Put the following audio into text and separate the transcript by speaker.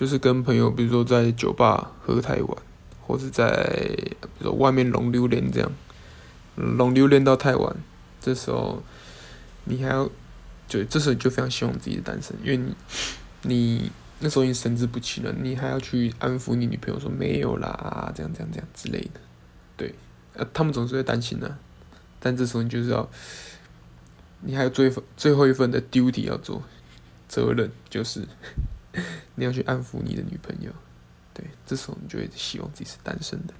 Speaker 1: 就是跟朋友，比如说在酒吧喝太晚，或者在比如说外面龙溜连这样，龙溜连到太晚，这时候你还要，就这时候就非常希望自己的单身，因为你你那时候你神志不清了，你还要去安抚你女朋友说没有啦，这样这样这样之类的，对，呃，他们总是会担心的，但这时候你就是要，你还有最最后一份的 duty 要做，责任就是。你要去安抚你的女朋友，对，这时候你就会希望自己是单身的。